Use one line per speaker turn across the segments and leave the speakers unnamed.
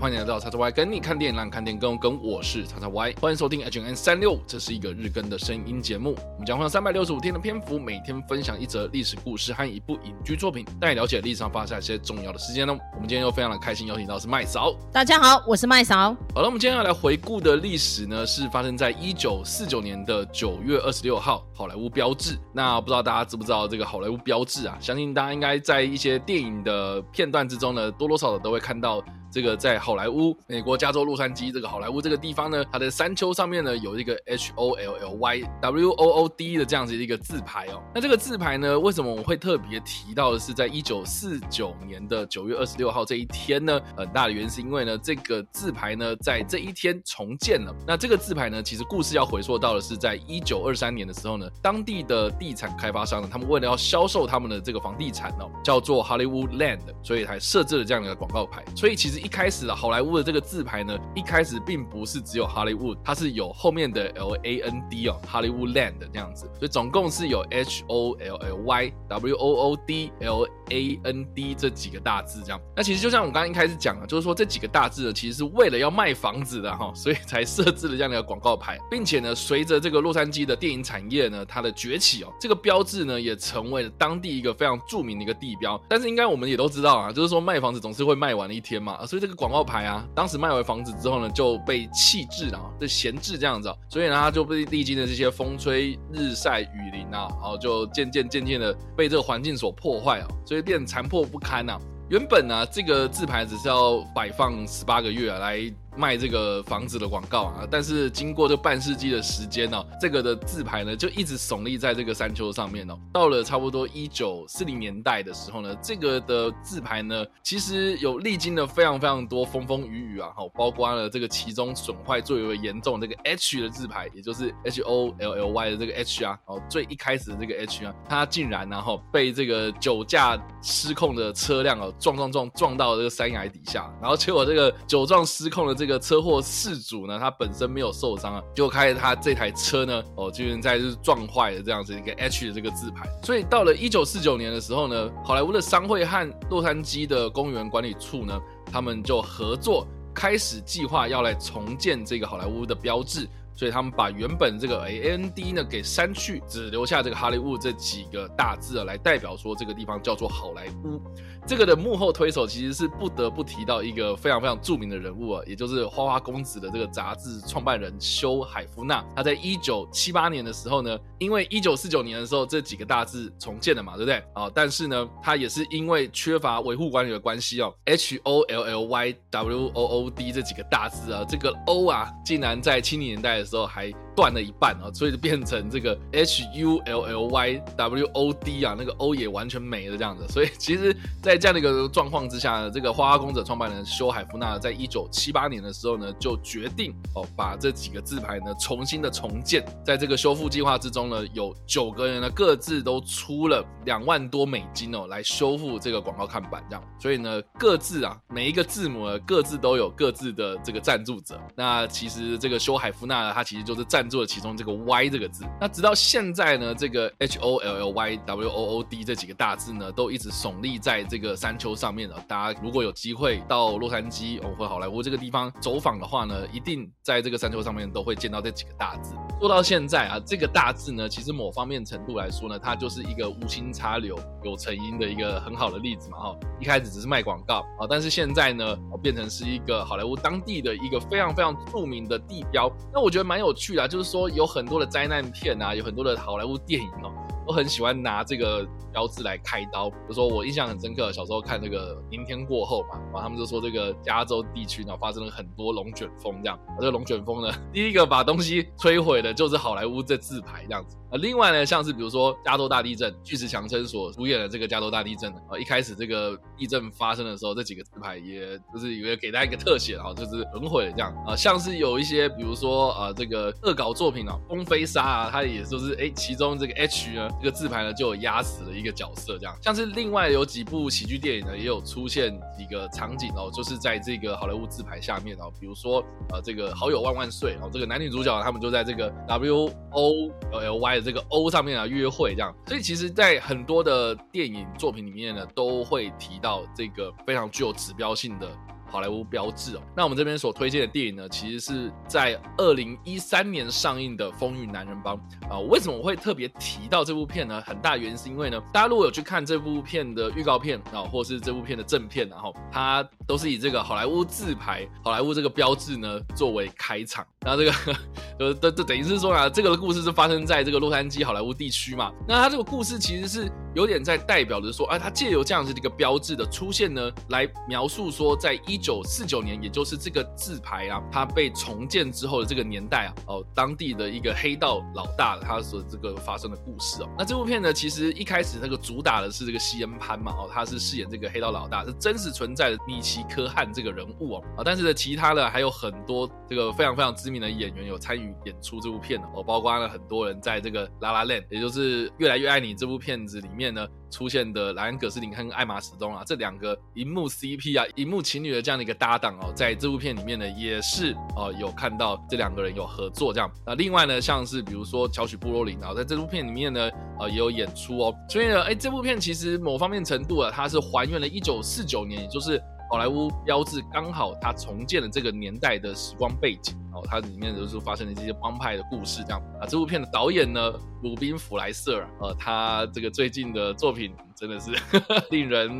欢迎来到叉叉 Y 跟你看电影，让看电影更跟我是叉叉 Y，欢迎收听 H N 三六五，这是一个日更的声音节目。我们将会用三百六十五天的篇幅，每天分享一则历史故事和一部影剧作品，带你了解历史上发生一些重要的事件呢。我们今天又非常的开心，邀请到是麦嫂。
大家好，我是麦嫂。
好了，我们今天要来回顾的历史呢，是发生在一九四九年的九月二十六号，好莱坞标志。那不知道大家知不知道这个好莱坞标志啊？相信大家应该在一些电影的片段之中呢，多多少少都会看到。这个在好莱坞，美国加州洛杉矶这个好莱坞这个地方呢，它的山丘上面呢有一个 H O L L Y W O O D 的这样子一个字牌哦。那这个字牌呢，为什么我会特别提到的是在一九四九年的九月二十六号这一天呢？很大的原因是因为呢，这个字牌呢在这一天重建了。那这个字牌呢，其实故事要回溯到的是在一九二三年的时候呢，当地的地产开发商呢，他们为了要销售他们的这个房地产哦，叫做 Hollywood Land，所以才设置了这样的一个广告牌。所以其实一开始啊，好莱坞的这个字牌呢，一开始并不是只有 Hollywood，它是有后面的 L A N D 哦，Hollywood Land 这样子，所以总共是有 H O L L Y W O O D L A N D 这几个大字这样。那其实就像我刚刚一开始讲啊，就是说这几个大字呢，其实是为了要卖房子的哈，所以才设置了这样的一个广告牌，并且呢，随着这个洛杉矶的电影产业呢，它的崛起哦，这个标志呢，也成为了当地一个非常著名的一个地标。但是应该我们也都知道啊，就是说卖房子总是会卖完的一天嘛，所以这个广告牌啊，当时卖完房子之后呢，就被弃置了，就闲置这样子，所以呢，它就被历经的这些风吹日晒雨淋啊，然后就渐渐渐渐的被这个环境所破坏啊，所以变残破不堪呐。原本呢，这个字牌只是要摆放十八个月来。卖这个房子的广告啊，但是经过这半世纪的时间呢，这个的字牌呢就一直耸立在这个山丘上面哦。到了差不多一九四零年代的时候呢，这个的字牌呢其实有历经了非常非常多风风雨雨啊，好，包括了这个其中损坏最为严重这个 H 的字牌，也就是 H O L L Y 的这个 H 啊，哦，最一开始的这个 H 啊，它竟然然后被这个酒驾失控的车辆哦撞撞撞撞到这个山崖底下，然后结果这个酒撞失控的。这个车祸事主呢，他本身没有受伤啊，就开他这台车呢，哦，居然在就是撞坏了这样子一个 H 的这个字牌。所以到了一九四九年的时候呢，好莱坞的商会和洛杉矶的公园管理处呢，他们就合作开始计划要来重建这个好莱坞的标志。所以他们把原本这个 A N D 呢给删去，只留下这个好莱坞这几个大字啊，来代表说这个地方叫做好莱坞。这个的幕后推手其实是不得不提到一个非常非常著名的人物啊，也就是《花花公子》的这个杂志创办人修海夫纳。他在一九七八年的时候呢，因为一九四九年的时候这几个大字重建了嘛，对不对啊？但是呢，他也是因为缺乏维护管理的关系哦，H O L L Y W O O D 这几个大字啊，这个 O 啊，竟然在七零年代的时候还断了一半啊，所以就变成这个 H U L L Y W O D 啊，那个 O 也完全没了这样子。所以其实，在这样的一个状况之下呢，这个花花公子创办人修海夫纳在一九七八年的时候呢，就决定哦，把这几个字牌呢重新的重建。在这个修复计划之中呢，有九个人呢各自都出了两万多美金哦，来修复这个广告看板这样。所以呢，各自啊每一个字母呢各自都有各自的这个赞助者。那其实这个修海夫纳呢，他其实就是赞助了其中这个 Y 这个字。那直到现在呢，这个 H O L L Y W O O D 这几个大字呢，都一直耸立在这个山丘上面了。大家如果有机会到洛杉矶或好莱坞这个地方走访的话呢，一定在这个山丘上面都会见到这几个大字。做到现在啊，这个大致呢，其实某方面程度来说呢，它就是一个无心插柳有成荫的一个很好的例子嘛。哈，一开始只是卖广告啊，但是现在呢，变成是一个好莱坞当地的一个非常非常著名的地标。那我觉得蛮有趣的，就是说有很多的灾难片啊，有很多的好莱坞电影哦。都很喜欢拿这个标志来开刀。比如说，我印象很深刻，小时候看这个《明天过后》嘛，然后他们就说这个加州地区呢发生了很多龙卷风，这样。这个龙卷风呢，第一个把东西摧毁的就是好莱坞这字牌这样子。啊，另外呢，像是比如说加州大地震，巨石强森所主演的这个加州大地震啊，一开始这个地震发生的时候，这几个字牌也就是以为给大家一个特写啊，就是损毁这样啊。像是有一些比如说啊，这个恶搞作品啊，《风飞沙》啊，它也就是哎，其中这个 H 呢。这个字牌呢，就有压死了一个角色，这样像是另外有几部喜剧电影呢，也有出现几个场景哦，就是在这个好莱坞字牌下面哦，比如说呃，这个好友万万岁哦，这个男女主角他们就在这个 W O L Y 的这个 O 上面啊约会这样，所以其实，在很多的电影作品里面呢，都会提到这个非常具有指标性的。好莱坞标志哦。那我们这边所推荐的电影呢，其实是在二零一三年上映的《风云男人帮》啊。为什么我会特别提到这部片呢？很大原因是因为呢，大家如果有去看这部片的预告片啊，或是这部片的正片，然后它都是以这个好莱坞字牌、好莱坞这个标志呢作为开场。然后这个 呃，这这等于是说啊，这个故事是发生在这个洛杉矶好莱坞地区嘛。那它这个故事其实是有点在代表着说，啊，它借由这样子的一个标志的出现呢，来描述说，在一九四九年，也就是这个字牌啊，它被重建之后的这个年代啊，哦，当地的一个黑道老大他所这个发生的故事哦。那这部片呢，其实一开始那个主打的是这个西恩潘嘛，哦，他是饰演这个黑道老大，是真实存在的米奇科汉这个人物哦。啊，但是呢，其他的还有很多这个非常非常知名的演员有参与演出这部片哦，包括了很多人在这个《拉拉链》，也就是《越来越爱你》这部片子里面呢出现的莱恩·葛斯林和艾玛·史东啊，这两个荧幕 CP 啊，荧幕情侣的这样的一个搭档哦，在这部片里面呢也是哦有看到这两个人有合作这样。那另外呢，像是比如说乔许·布罗林啊，在这部片里面呢呃也有演出哦，所以呢，哎，这部片其实某方面程度啊，它是还原了1949年，也就是。好莱坞标志刚好它重建了这个年代的时光背景哦，它里面就是发生了这些帮派的故事这样啊。这部片的导演呢，鲁宾·弗莱瑟呃，他这个最近的作品真的是 令人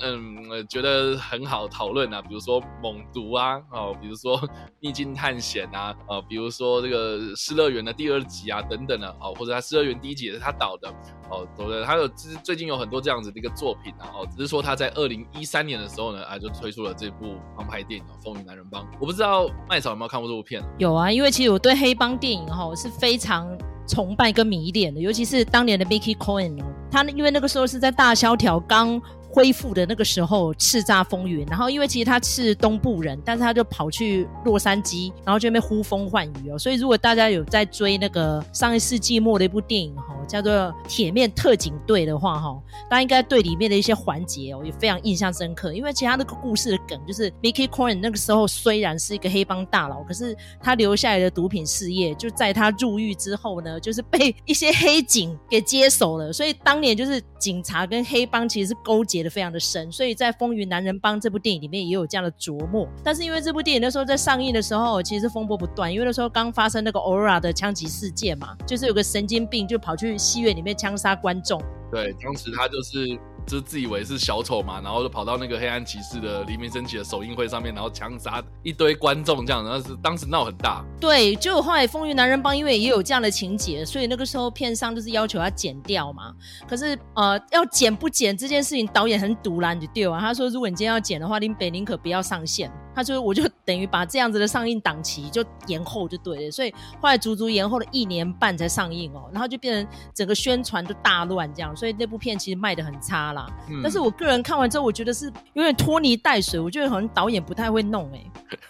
嗯觉得很好讨论啊，比如说《猛毒》啊，哦，比如说 《秘境探险》啊，呃，比如说这个《失乐园》的第二集啊等等的哦，或者他《失乐园》第一集也是他导的。哦，对，他有最最近有很多这样子的一个作品，啊，哦只是说他在二零一三年的时候呢，啊，就推出了这部帮派电影《风云男人帮》。我不知道麦草有没有看过这部片？
有啊，因为其实我对黑帮电影哈是非常崇拜跟迷恋的，尤其是当年的 Mickey Cohen，他因为那个时候是在大萧条刚。恢复的那个时候叱咤风云，然后因为其实他是东部人，但是他就跑去洛杉矶，然后就那边呼风唤雨哦。所以如果大家有在追那个上一世纪末的一部电影哈，叫做《铁面特警队》的话哈，大家应该对里面的一些环节哦也非常印象深刻。因为其他那个故事的梗就是 Mickey Cohen 那个时候虽然是一个黑帮大佬，可是他留下来的毒品事业就在他入狱之后呢，就是被一些黑警给接手了。所以当年就是警察跟黑帮其实是勾结。的非常的深，所以在《风云男人帮》这部电影里面也有这样的琢磨。但是因为这部电影那时候在上映的时候，其实风波不断，因为那时候刚发生那个 Aura 的枪击事件嘛，就是有个神经病就跑去戏院里面枪杀观众。
对，当时他就是。就自以为是小丑嘛，然后就跑到那个黑暗骑士的黎明升起的首映会上面，然后枪杀一堆观众这样，然后是当时闹很大。
对，就后来《风云男人帮》因为也有这样的情节，所以那个时候片商就是要求他剪掉嘛。可是呃，要剪不剪这件事情，导演很堵拦就丢啊。他说，如果你今天要剪的话，林北宁可不要上线。他就，我就等于把这样子的上映档期就延后就对了。所以后来足足延后了一年半才上映哦，然后就变成整个宣传就大乱这样，所以那部片其实卖的很差啦。但是我个人看完之后，我觉得是有点拖泥带水，我觉得好像导演不太会弄哎，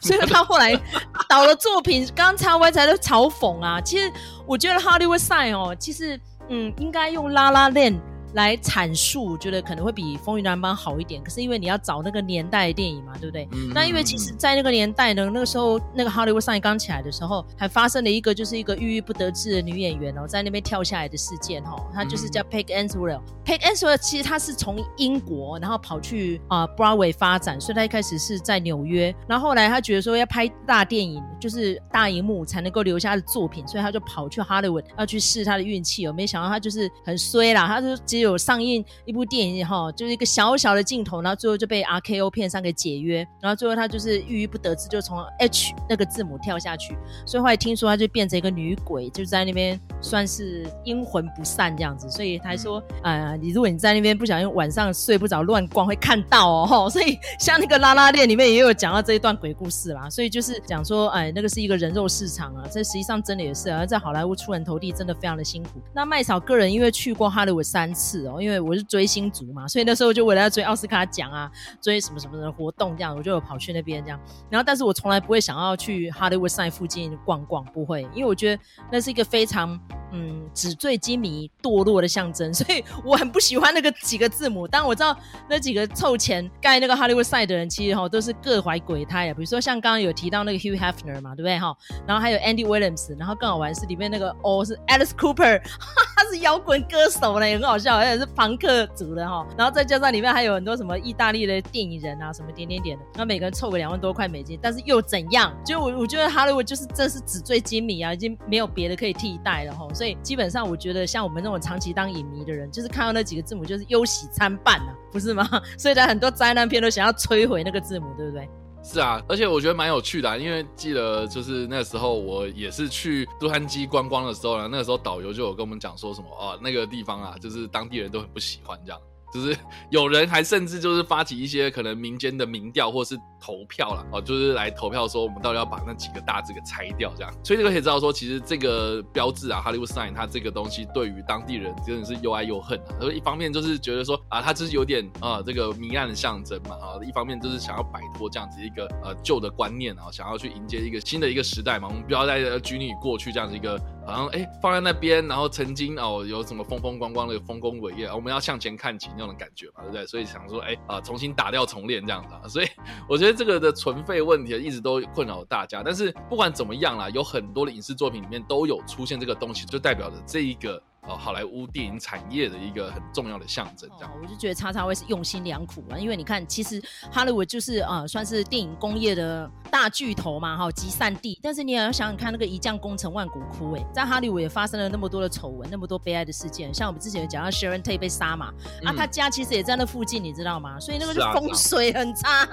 所以他后来导的作品，刚才我才在嘲讽啊。其实我觉得《Hollywood Sign》哦，其实嗯，应该用拉拉链。来阐述，觉得可能会比《风云男人帮》好一点。可是因为你要找那个年代的电影嘛，对不对？那因为其实，在那个年代呢，那个时候那个《Hollywood Sign》刚起来的时候，还发生了一个就是一个郁郁不得志的女演员哦，在那边跳下来的事件哦。她就是叫 Peg Answell。Peg Answell 其实她是从英国，然后跑去啊 Broadway 发展，所以她一开始是在纽约。然后后来她觉得说要拍大电影，就是大荧幕才能够留下她的作品，所以她就跑去 Hollywood 要去试她的运气哦。没想到她就是很衰啦，她就。有上映一部电影哈，就是一个小小的镜头，然后最后就被 RKO 片商给解约，然后最后他就是郁郁不得志，就从 H 那个字母跳下去，所以后来听说他就变成一个女鬼，就在那边算是阴魂不散这样子，所以他说，呃，你如果你在那边不小心晚上睡不着乱逛会看到哦，所以像那个拉拉链里面也有讲到这一段鬼故事啦，所以就是讲说，哎，那个是一个人肉市场啊，这实际上真的也是啊，在好莱坞出人头地真的非常的辛苦。那麦草个人因为去过哈利坞三次。哦，因为我是追星族嘛，所以那时候就为了要追奥斯卡奖啊，追什么什么的活动这样，我就跑去那边这样。然后，但是我从来不会想要去 Hollywood Sign 附近逛逛，不会，因为我觉得那是一个非常嗯纸醉金迷、堕落的象征，所以我很不喜欢那个几个字母。但我知道那几个凑钱盖那个 Hollywood side 的人，其实哈都是各怀鬼胎啊。比如说像刚刚有提到那个 Hugh Hefner 嘛，对不对哈？然后还有 Andy Williams，然后更好玩是里面那个 O 是 Alice Cooper。哈是摇滚歌手嘞，很好笑，而且是朋克族的哈。然后再加上里面还有很多什么意大利的电影人啊，什么点点点的，那每个人凑个两万多块美金，但是又怎样？就我我觉得哈利 d 就是这是纸醉金迷啊，已经没有别的可以替代了哈。所以基本上我觉得像我们那种长期当影迷的人，就是看到那几个字母就是忧喜参半啊，不是吗？所以在很多灾难片都想要摧毁那个字母，对不对？
是啊，而且我觉得蛮有趣的，因为记得就是那时候我也是去洛杉矶观光的时候呢，那个时候导游就有跟我们讲说什么啊，那个地方啊，就是当地人都很不喜欢这样。就是 有人还甚至就是发起一些可能民间的民调或是投票了哦，就是来投票说我们到底要把那几个大字给拆掉这样。所以这个可以知道说，其实这个标志啊，Hollywood sign，它这个东西对于当地人真的是又爱又恨啊。所以一方面就是觉得说啊，它就是有点啊这个迷暗的象征嘛啊，一方面就是想要摆脱这样子一个呃旧的观念啊，想要去迎接一个新的一个时代嘛。我们不要再拘泥于过去这样子一个好像哎放在那边，然后曾经哦有什么风风光光的丰功伟业，我们要向前看齐。那种感觉嘛，对不对？所以想说，哎啊，重新打掉重练这样子啊。所以我觉得这个的存废问题一直都困扰大家。但是不管怎么样啦，有很多的影视作品里面都有出现这个东西，就代表着这一个。哦，好莱坞电影产业的一个很重要的象征，这样
我就觉得叉叉会是用心良苦啊，因为你看，其实哈利 d 就是啊，算是电影工业的大巨头嘛，哈，集散地。但是你也要想想看，那个一将功成万骨枯，哎，在哈利 d 也发生了那么多的丑闻，那么多悲哀的事件。像我们之前有讲到 Sharon Tate 被杀嘛，啊，他家其实也在那附近，你知道吗？所以那个就风水很差，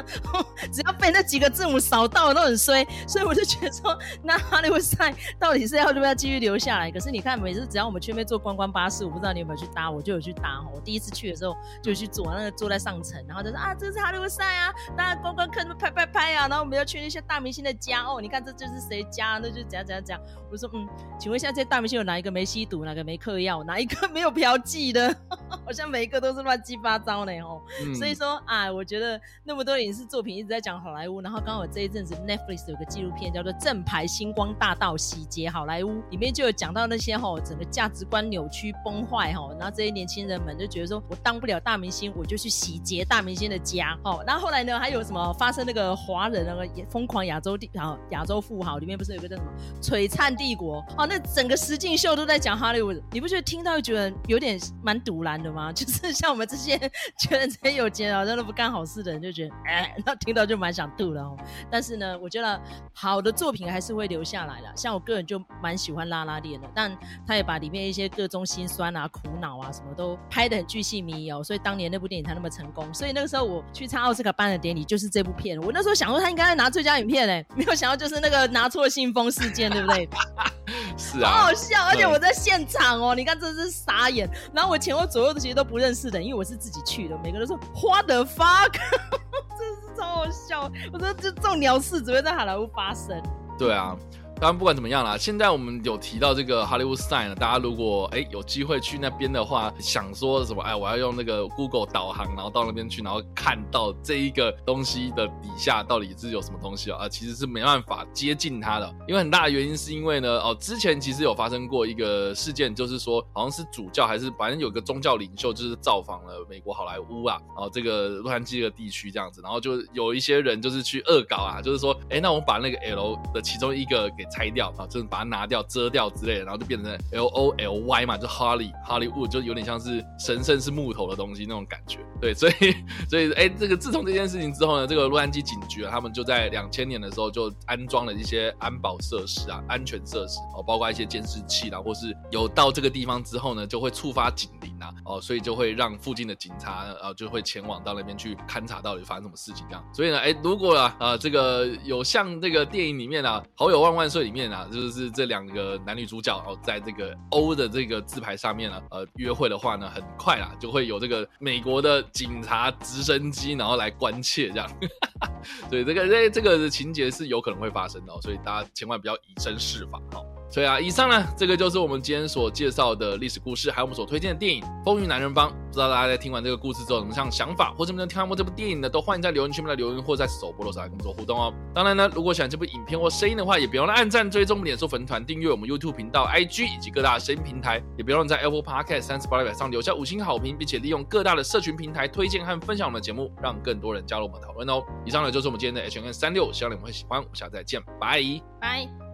只要被那几个字母扫到都很衰。所以我就觉得说，那哈利 d 赛到底是要不要继续留下来？可是你看，每次只要我们去那边做。观光巴士，我不知道你有没有去搭，我就有去搭哈。我第一次去的时候就去坐，那个坐在上层，然后就说啊，这是哈利波特啊，大家观光客拍拍拍啊，然后我们要去那些大明星的家哦，你看这就是谁家，那就怎样怎样怎样。我说嗯，请问一下这些大明星有哪一个没吸毒，哪个没嗑药，哪一个没有嫖妓的？好像每一个都是乱七八糟呢哦。所以说啊，我觉得那么多影视作品一直在讲好莱坞，然后刚好这一阵子 Netflix 有个纪录片叫做《正牌星光大道洗劫好莱坞》，里面就有讲到那些哈整个价值观。扭曲崩坏哈，然后这些年轻人们就觉得说，我当不了大明星，我就去洗劫大明星的家哦。然后后来呢，还有什么发生那个华人那个疯狂亚洲地啊亚洲富豪里面不是有个叫什么璀璨帝国哦？那整个实境秀都在讲哈利 d 你不觉得听到觉得有点蛮堵然的吗？就是像我们这些觉得这些有钱好像都不干好事的人，就觉得哎，那听到就蛮想吐的哦。但是呢，我觉得好的作品还是会留下来的。像我个人就蛮喜欢拉拉链的，但他也把里面一些各种心酸啊、苦恼啊，什么都拍的很巨细靡遗哦，所以当年那部电影才那么成功。所以那个时候我去参奥斯卡颁的典礼，就是这部片。我那时候想说他应该拿最佳影片嘞，没有想到就是那个拿错信封事件，对不对？
是啊，
好好笑，而且我在现场哦，你看这是傻眼。然后我前后左右的其实都不认识的，因为我是自己去的，每个人说 What the fuck，真是超好笑。我说这这种鸟事只会在好莱坞发生。
对啊。当然，不管怎么样啦，现在我们有提到这个 Hollywood sign 大家如果哎有机会去那边的话，想说什么哎，我要用那个 Google 导航，然后到那边去，然后看到这一个东西的底下到底是有什么东西啊？其实是没办法接近它的，因为很大的原因是因为呢，哦，之前其实有发生过一个事件，就是说好像是主教还是反正有个宗教领袖，就是造访了美国好莱坞啊，然后这个洛杉矶的地区这样子，然后就有一些人就是去恶搞啊，就是说哎，那我们把那个 L 的其中一个给拆掉啊，就是把它拿掉、遮掉之类的，然后就变成 L O L Y 嘛，就 Holly Hollywood，就有点像是神圣是木头的东西那种感觉。对，所以 所以哎，这个自从这件事情之后呢，这个洛杉矶警局啊，他们就在两千年的时候就安装了一些安保设施啊、安全设施哦，包括一些监视器啦，或是有到这个地方之后呢，就会触发警铃啊，哦，所以就会让附近的警察啊就会前往到那边去勘察到底发生什么事情这样。所以呢，哎，如果啊呃这个有像这个电影里面啊《好友万万这》里面啊。就是这两个男女主角哦，在这个 O 的这个字牌上面呢，呃，约会的话呢，很快啦，就会有这个美国的警察直升机，然后来关切这样。所以，这个这这个情节是有可能会发生的，哦所以大家千万不要以身试法哦。所以啊，以上呢，这个就是我们今天所介绍的历史故事，还有我们所推荐的电影《风云男人帮》。不知道大家在听完这个故事之后，有什么想法，或者没有看过这部电影的，都欢迎在留言区面来留言，或在首播的时候来跟我们做互动哦。当然呢，如果喜欢这部影片或声音的话，也别忘了按赞、追踪我们、脸书粉团、订阅我们 YouTube 频道、IG 以及各大声音平台，也别忘了在 Apple Podcast 三十八百上留下五星好评，并且利用各大的社群平台推荐和分享我们的节目，让更多人加入我们讨论哦。以上呢就是我们今天的 H N 三六，希望你们会喜欢。我们下次再见，拜
拜。